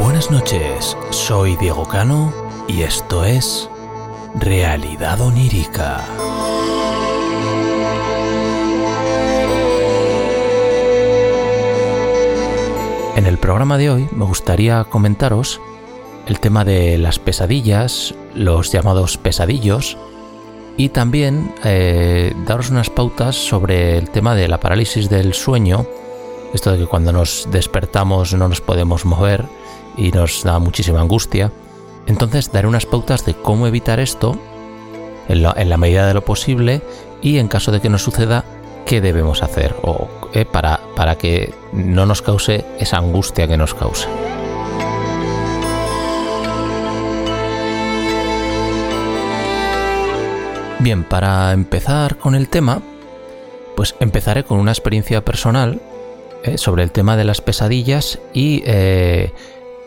Buenas noches, soy Diego Cano y esto es Realidad Onírica. En el programa de hoy me gustaría comentaros el tema de las pesadillas, los llamados pesadillos, y también eh, daros unas pautas sobre el tema de la parálisis del sueño, esto de que cuando nos despertamos no nos podemos mover y nos da muchísima angustia. Entonces daré unas pautas de cómo evitar esto en la, medida de lo posible y en caso de que nos suceda, qué debemos hacer o, eh, para, para que no nos cause esa angustia que nos causa. Bien, para empezar con el tema, pues empezaré con una experiencia personal eh, sobre el tema de las pesadillas y eh,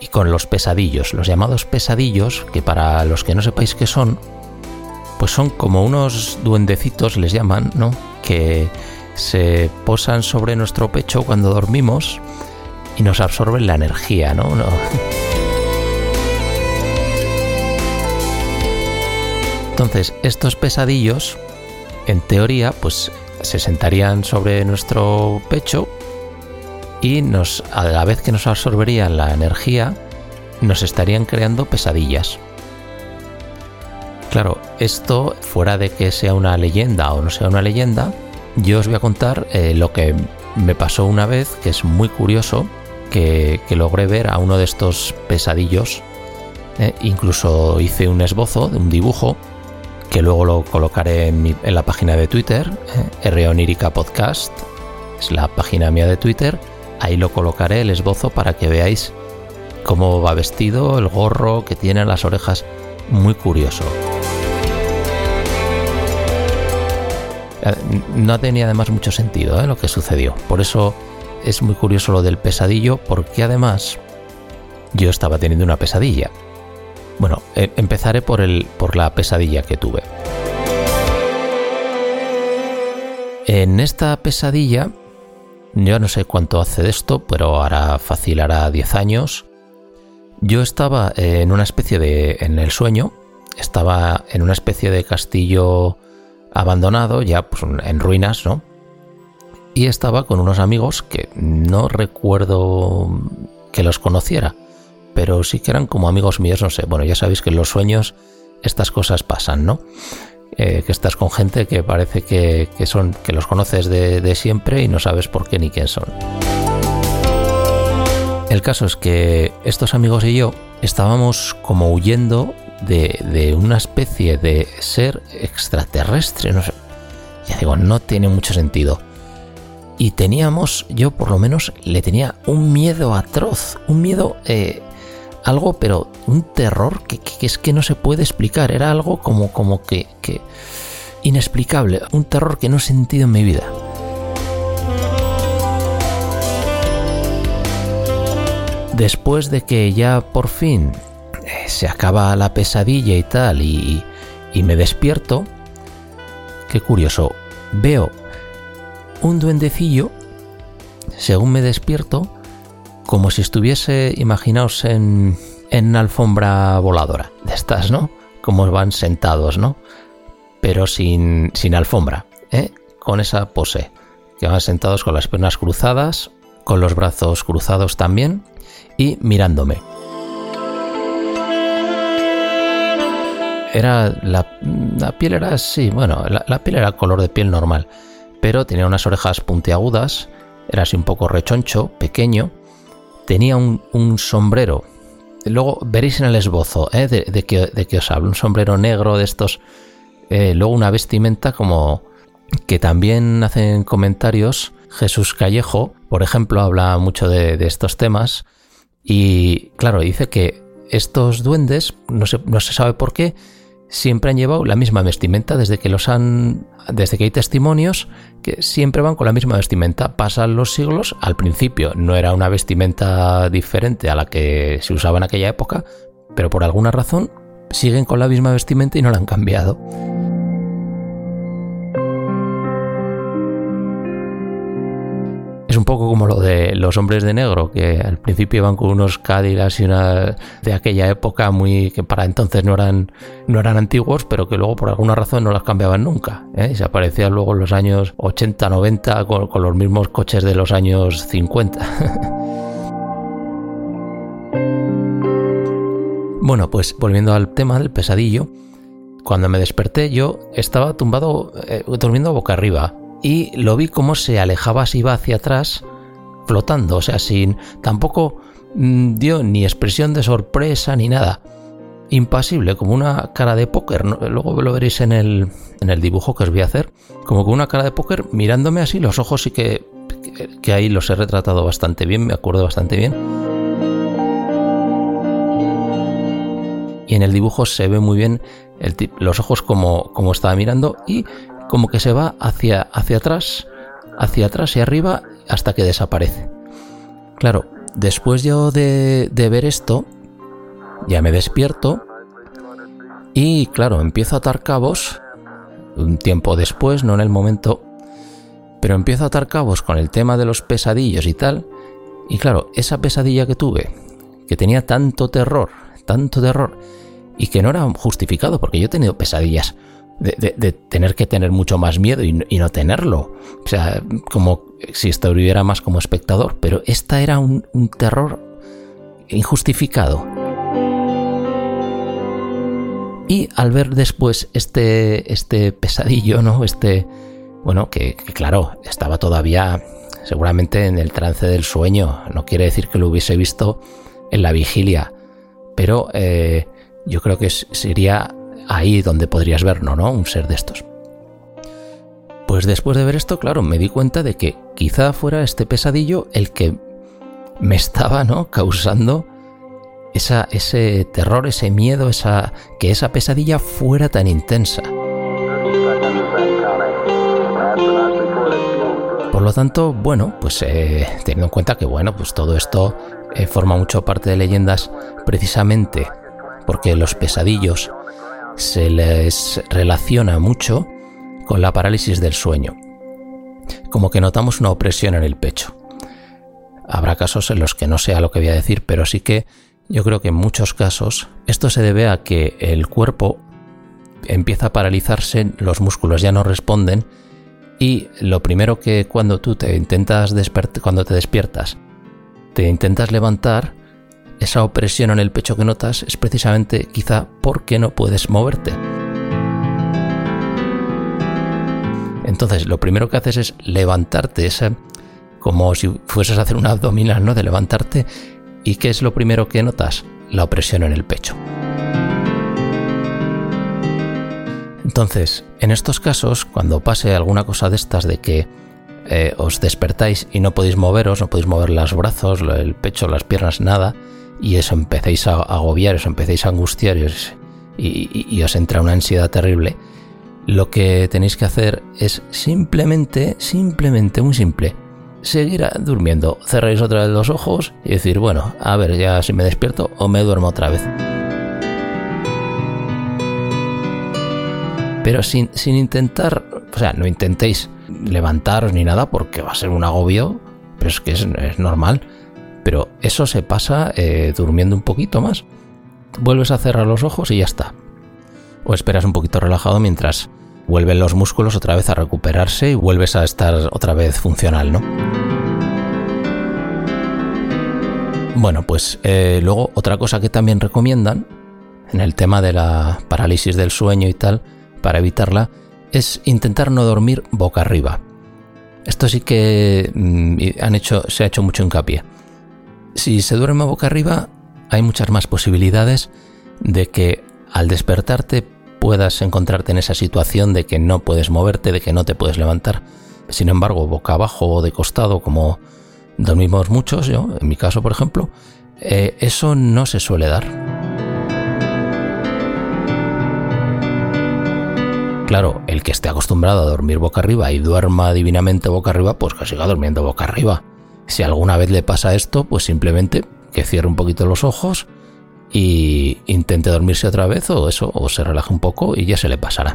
y con los pesadillos, los llamados pesadillos, que para los que no sepáis qué son, pues son como unos duendecitos, les llaman, ¿no? Que se posan sobre nuestro pecho cuando dormimos y nos absorben la energía, ¿no? Entonces, estos pesadillos, en teoría, pues se sentarían sobre nuestro pecho y nos, a la vez que nos absorberían la energía, nos estarían creando pesadillas. Claro, esto, fuera de que sea una leyenda o no sea una leyenda, yo os voy a contar eh, lo que me pasó una vez, que es muy curioso, que, logré ver a uno de estos pesadillos. Eh, incluso hice un esbozo de un dibujo que luego lo colocaré en, la página de Twitter, eh, Podcast, es la página mía de Twitter Ahí lo colocaré el esbozo para que veáis cómo va vestido, el gorro que tiene, las orejas. Muy curioso. No tenía además mucho sentido ¿eh? lo que sucedió. Por eso es muy curioso lo del pesadillo, porque además yo estaba teniendo una pesadilla. Bueno, eh, empezaré por, el, por la pesadilla que tuve. En esta pesadilla yo no sé cuánto hace de esto, pero ahora fácil hará 10 años. Yo estaba en una especie de. en el sueño. Estaba en una especie de castillo abandonado, ya pues, en ruinas, ¿no? Y estaba con unos amigos que no recuerdo que los conociera, pero sí que eran como amigos míos, no sé. Bueno, ya sabéis que en los sueños estas cosas pasan, ¿no? Eh, que estás con gente que parece que, son, que los conoces de, siempre y no sabes por qué ni quién son. El caso es que estos amigos y yo estábamos como huyendo de, una especie de ser extraterrestre. No sé. Ya digo, no tiene mucho sentido. Y teníamos, yo por lo menos le tenía un miedo atroz, un miedo eh, algo, pero un terror que, es que no se puede explicar. Era algo como, como que, que inexplicable, un terror que no he sentido en mi vida. Después de que ya por fin se acaba la pesadilla y tal, y, y me despierto, qué curioso, veo un duendecillo, según me despierto, como si estuviese, imaginaos, en, en una alfombra voladora de estas, ¿no? Como van sentados, ¿no? Pero sin, sin alfombra, ¿eh? Con esa pose. Que van sentados con las piernas cruzadas, con los brazos cruzados también y mirándome. Era la, la piel era sí, bueno, la, piel era color de piel normal, pero tenía unas orejas puntiagudas era así un poco rechoncho, pequeño, tenía un, sombrero. Luego veréis en el esbozo ¿eh? de, que, os hablo, un sombrero negro de estos. Eh, luego una vestimenta como que también hacen comentarios. Jesús Callejo, por ejemplo, habla mucho de, estos temas. Y claro, dice que estos duendes, no no se sabe por qué, siempre han llevado la misma vestimenta desde que los han desde que hay testimonios que siempre van con la misma vestimenta. Pasan los siglos al principio no era una vestimenta diferente a la que se usaba en aquella época pero por alguna razón siguen con la misma vestimenta y no la han cambiado Es un poco como lo de los hombres de negro, que al principio iban con unos Cadillacs y una de aquella época muy que para entonces no eran no eran antiguos, pero que luego por alguna razón no las cambiaban nunca. ¿eh? Y se aparecían luego en los años 80, 90 con, los mismos coches de los años 50. bueno, pues volviendo al tema del pesadillo, cuando me desperté yo estaba tumbado eh, durmiendo boca arriba y lo vi como se alejaba, se iba hacia atrás, flotando, o sea, sin tampoco mm, dio ni expresión de sorpresa ni nada. Impasible, como una cara de póker. Luego lo veréis en el, en el dibujo que os voy a hacer. Como con una cara de póker mirándome así, los ojos sí que, que, ahí los he retratado bastante bien, me acuerdo bastante bien. Y en el dibujo se ve muy bien los ojos como, como estaba mirando y como que se va hacia, hacia atrás, hacia atrás y arriba hasta que desaparece. Claro, después yo de, de ver esto, ya me despierto y claro, empiezo a atar cabos, un tiempo después, no en el momento, pero empiezo a atar cabos con el tema de los pesadillos y tal, y claro, esa pesadilla que tuve, que tenía tanto terror, tanto terror, y que no era justificado, porque yo he tenido pesadillas de, tener que tener mucho más miedo y, no tenerlo. O sea, como si estuviera más como espectador, pero esta era un, terror injustificado. Y al ver después este, este pesadillo, ¿no? Este, bueno, que, claro, estaba todavía seguramente en el trance del sueño. No quiere decir que lo hubiese visto en la vigilia, pero eh, yo creo que sería ahí donde podrías verlo, ¿no? Un ser de estos. Pues después de ver esto, claro, me di cuenta de que quizá fuera este pesadillo el que me estaba, ¿no? Causando esa, ese terror, ese miedo, esa, que esa pesadilla fuera tan intensa. Por lo tanto, bueno, pues eh, teniendo en cuenta que, bueno, pues todo esto eh, forma mucho parte de leyendas precisamente porque los pesadillos se les relaciona mucho con la parálisis del sueño, como que notamos una opresión en el pecho. Habrá casos en los que no sea lo que voy a decir, pero sí que yo creo que en muchos casos esto se debe a que el cuerpo empieza a paralizarse, los músculos ya no responden y lo primero que cuando tú te intentas cuando te despiertas, te intentas levantar, esa opresión en el pecho que notas es precisamente quizá porque no puedes moverte. Entonces, lo primero que haces es levantarte, esa, como si fueses a hacer una abdominal, ¿no? De levantarte. ¿Y qué es lo primero que notas? La opresión en el pecho. Entonces, en estos casos, cuando pase alguna cosa de estas de que eh, os despertáis y no podéis moveros, no podéis mover los brazos, el pecho, las piernas, nada, y eso empecéis a agobiar, os empecéis a angustiar y os, entra una ansiedad terrible, lo que tenéis que hacer es simplemente, simplemente, muy simple, seguir durmiendo. Cerráis otra vez los ojos y decir, bueno, a ver ya si me despierto o me duermo otra vez. Pero sin, sin intentar, o sea, no intentéis levantaros ni nada porque va a ser un agobio, pero es que es normal pero eso se pasa eh, durmiendo un poquito más. Vuelves a cerrar los ojos y ya está. O esperas un poquito relajado mientras vuelven los músculos otra vez a recuperarse y vuelves a estar otra vez funcional, ¿no? Bueno, pues eh, luego otra cosa que también recomiendan en el tema de la parálisis del sueño y tal, para evitarla, es intentar no dormir boca arriba. esto sí que mm, han hecho, se ha hecho mucho hincapié. Si se duerme boca arriba, hay muchas más posibilidades de que al despertarte puedas encontrarte en esa situación de que no puedes moverte, de que no te puedes levantar. Sin embargo, boca abajo o de costado, como dormimos muchos, yo, en mi caso, por ejemplo, eh, eso no se suele dar. Claro, el que esté acostumbrado a dormir boca arriba y duerma divinamente boca arriba, pues que siga durmiendo boca arriba. Si alguna vez le pasa esto, pues simplemente que cierre un poquito los ojos y intente dormirse otra vez o eso, o se relaje un poco y ya se le pasará.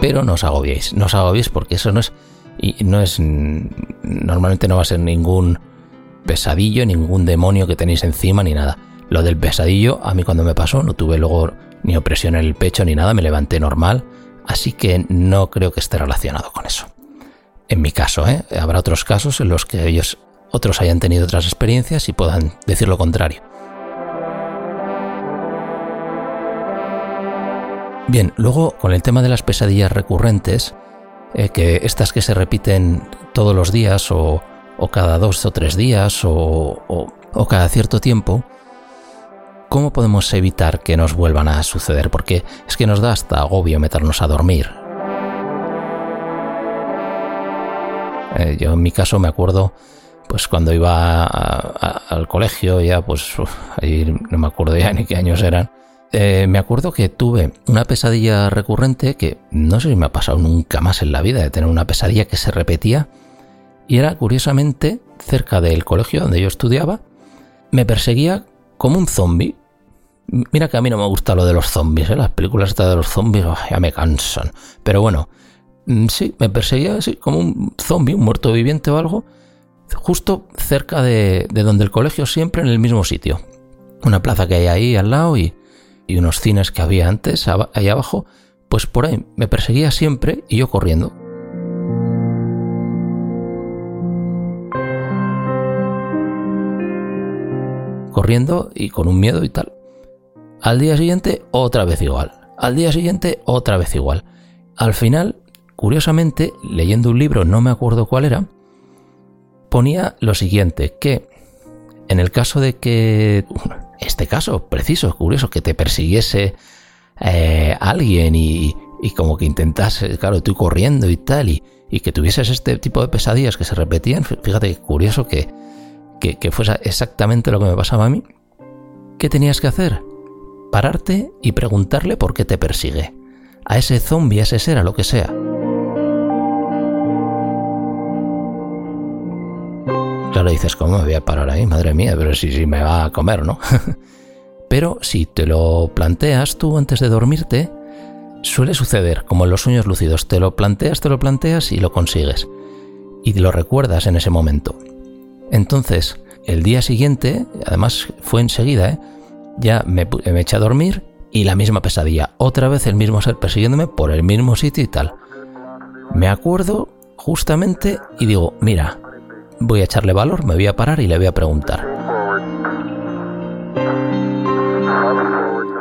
Pero no os agobiéis, no os agobiéis porque eso no es, no es, normalmente no va a ser ningún pesadillo, ningún demonio que tenéis encima ni nada. Lo del pesadillo, a mí cuando me pasó, no tuve luego ni opresión en el pecho ni nada, me levanté normal, así que no creo que esté relacionado con eso. En mi caso, ¿eh? habrá otros casos en los que ellos otros hayan tenido otras experiencias y puedan decir lo contrario. Bien, luego con el tema de las pesadillas recurrentes, eh, que estas que se repiten todos los días o, cada dos o tres días o, o cada cierto tiempo, ¿cómo podemos evitar que nos vuelvan a suceder? Porque es que nos da hasta agobio meternos a dormir. Eh, yo en mi caso me acuerdo pues cuando iba al colegio, ya pues ahí no me acuerdo ya ni qué años eran, eh, me acuerdo que tuve una pesadilla recurrente que no sé si me ha pasado nunca más en la vida de tener una pesadilla que se repetía y era curiosamente cerca del colegio donde yo estudiaba, me perseguía como un zombie. Mira que a mí no me gusta lo de los zombies, ¿eh? las películas de los zombies ya me cansan. Pero bueno, sí, me perseguía así como un zombie, un muerto viviente o algo justo cerca de, donde el colegio, siempre en el mismo sitio. Una plaza que hay ahí al lado y, unos cines que había antes, ahí abajo, pues por ahí me perseguía siempre y yo corriendo. Corriendo y con un miedo y tal. Al día siguiente, otra vez igual. Al día siguiente, otra vez igual. Al final, curiosamente, leyendo un libro, no me acuerdo cuál era, ponía lo siguiente, que en el caso de que, este caso preciso, curioso, que te persiguiese eh, alguien y, como que intentase, claro, tú corriendo y tal, y, que tuvieses este tipo de pesadillas que se repetían, fíjate curioso que, que, que fuese exactamente lo que me pasaba a mí, ¿qué tenías que hacer? Pararte y preguntarle por qué te persigue. A ese zombie, a ese ser, a lo que sea. Claro, dices, ¿cómo me voy a parar ahí? Madre mía, pero si, me va a comer, ¿no? pero si te lo planteas tú antes de dormirte, suele suceder, como en los sueños lúcidos, te lo planteas, te lo planteas y lo consigues. Y lo recuerdas en ese momento. Entonces, el día siguiente, además fue enseguida, ¿eh? ya me, me eché a dormir y la misma pesadilla. Otra vez el mismo ser persiguiéndome por el mismo sitio y tal. Me acuerdo justamente y digo, mira, voy a echarle valor, me voy a parar y le voy a preguntar.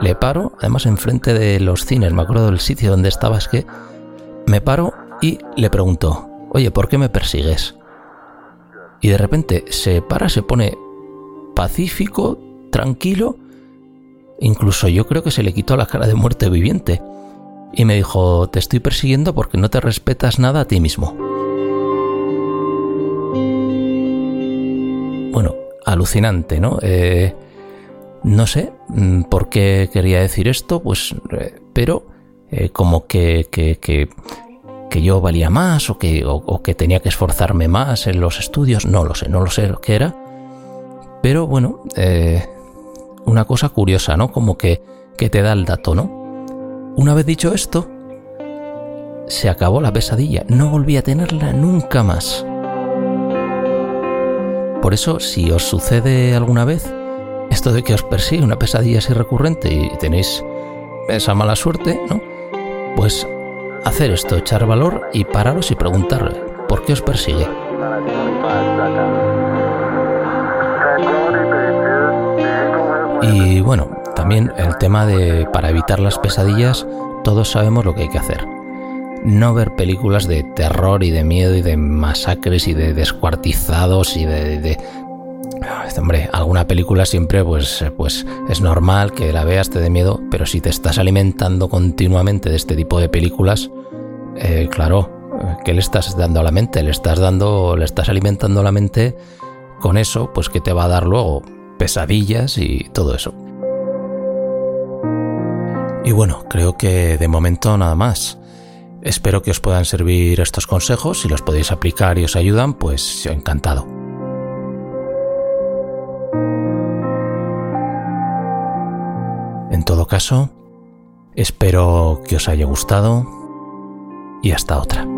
Le paro, además enfrente de los cines, me acuerdo del sitio donde estaba, es que me paro y le pregunto, oye, ¿por qué me persigues? Y de repente se para, se pone pacífico, tranquilo, incluso yo creo que se le quitó la cara de muerte viviente. Y me dijo, te estoy persiguiendo porque no te respetas nada a ti mismo. Alucinante, ¿no? Eh, no sé mm, por qué quería decir esto, pues, eh, pero eh, como que, que, que, yo valía más o que, o, que tenía que esforzarme más en los estudios, no lo sé, no lo sé qué era. Pero bueno, una cosa curiosa, ¿no? Como que, que te da el dato, ¿no? Una vez dicho esto, se acabó la pesadilla, no volví a tenerla nunca más. Por eso, si os sucede alguna vez esto de que os persigue una pesadilla así recurrente y tenéis esa mala suerte, ¿no? Pues hacer esto, echar valor y pararos y preguntarle, ¿por qué os persigue? Y bueno, también el tema de para evitar las pesadillas, todos sabemos lo que hay que hacer. No ver películas de terror y de miedo y de masacres y de descuartizados y de, Hombre, alguna película siempre pues, pues es normal que la veas, te dé miedo, pero si te estás alimentando continuamente de este tipo de películas, eh, claro, ¿qué le estás dando a la mente? Le estás dando, le estás alimentando la mente con eso, pues que te va a dar luego pesadillas y todo eso. Y bueno, creo que de momento nada más. Espero que os puedan servir estos consejos. Si los podéis aplicar y os ayudan, pues encantado. En todo caso, espero que os haya gustado y hasta otra.